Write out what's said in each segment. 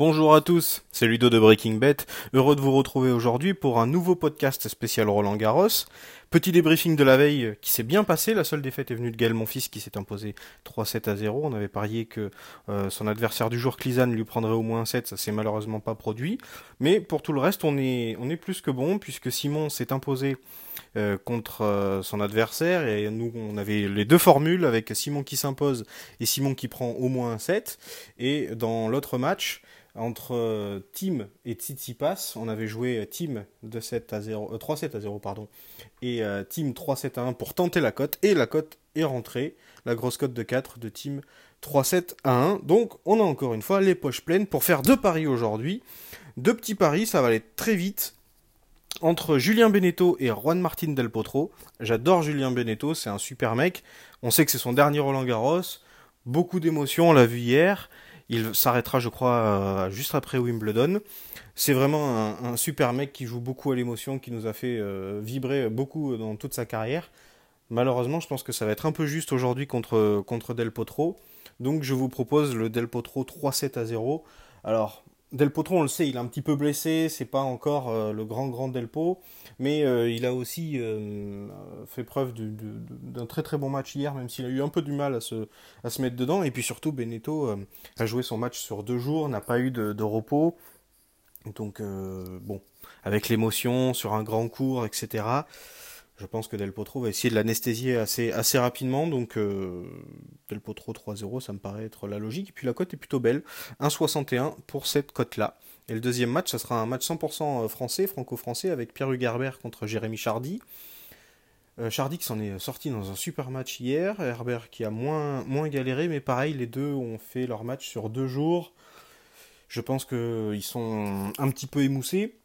Bonjour à tous, c'est Ludo de Breaking Bet. Heureux de vous retrouver aujourd'hui pour un nouveau podcast spécial Roland Garros. Petit débriefing de la veille qui s'est bien passé. La seule défaite est venue de Gaël Monfils qui s'est imposé 3-7 à 0. On avait parié que euh, son adversaire du jour, Clizan, lui prendrait au moins un 7. Ça s'est malheureusement pas produit. Mais pour tout le reste, on est, plus que bon puisque Simon s'est imposé euh, contre euh, son adversaire et nous on avait les deux formules avec Simon qui s'impose et Simon qui prend au moins un 7 et dans l'autre match entre euh, Team et Tsitsipas, on avait joué Team de 7 à 0, 3-7 à 0 pardon, et Team 3-7 à 1 pour tenter la cote, et la cote est rentrée, la grosse cote de 4 de Team 3-7 à 1. Donc on a encore une fois les poches pleines pour faire deux paris aujourd'hui. Deux petits paris, ça va aller très vite entre Julien Beneteau et Juan Martin Del Potro. J'adore Julien Beneteau, c'est un super mec. On sait que c'est son dernier Roland Garros. Beaucoup d'émotions, on l'a vu hier. Il s'arrêtera, je crois, euh, juste après Wimbledon. C'est vraiment un, super mec qui joue beaucoup à l'émotion, qui nous a fait euh, vibrer beaucoup dans toute sa carrière. Malheureusement, je pense que ça va être un peu juste aujourd'hui contre, contre Del Potro. Donc je vous propose le Del Potro 3-7 à 0. Alors, Del Potro, on le sait, il est un petit peu blessé, c'est pas encore euh, le grand grand Delpo, mais euh, il a aussi euh, fait preuve d'un très très bon match hier, même s'il a eu un peu du mal à se, mettre dedans. Et puis surtout, Beneteau a joué son match sur deux jours, n'a pas eu de, de repos. Donc bon, avec l'émotion sur un grand cours, etc. Je pense que Del Potro va essayer de l'anesthésier assez, rapidement. Donc euh, Del Potro 3-0, ça me paraît être la logique. Et puis la cote est plutôt belle. 1,61 pour cette cote-là. Et le deuxième match, ça sera un match 100% euh, français, franco-français, avec Pierre Hugerbert contre Jérémy Chardy. Euh, Chardy qui s'en est sorti dans un super match hier. Herbert qui a moins, moins galéré, mais pareil, les deux ont fait leur match sur deux jours. Je pense qu'ils sont un petit peu émoussés.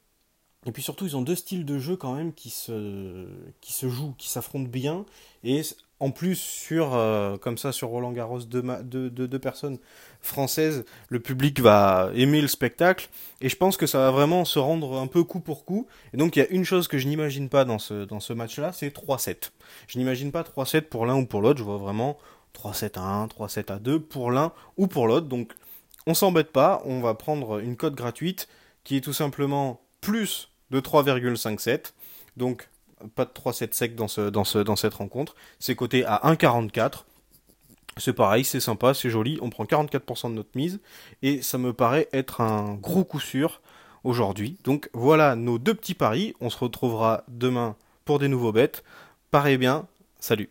Et puis surtout, ils ont deux styles de jeu quand même qui se, qui se jouent, qui s'affrontent bien. Et en plus, sur, euh, comme ça, sur Roland Garros, deux, deux, deux, personnes françaises, le public va aimer le spectacle. Et je pense que ça va vraiment se rendre un peu coup pour coup. Et donc, il y a une chose que je n'imagine pas dans ce, dans ce match-là, c'est 3-7. Je n'imagine pas 3-7 pour l'un ou pour l'autre. Je vois vraiment 3-7 à 1, 3-7 à 2 pour l'un ou pour l'autre. Donc, on s'embête pas. On va prendre une cote gratuite qui est tout simplement plus de 3,57. Donc pas de 3,7 sec dans, ce, dans, ce, dans cette rencontre. C'est coté à 1,44. C'est pareil, c'est sympa, c'est joli. On prend 44% de notre mise. Et ça me paraît être un gros coup sûr aujourd'hui. Donc voilà nos deux petits paris. On se retrouvera demain pour des nouveaux bêtes. Pareil bien. Salut.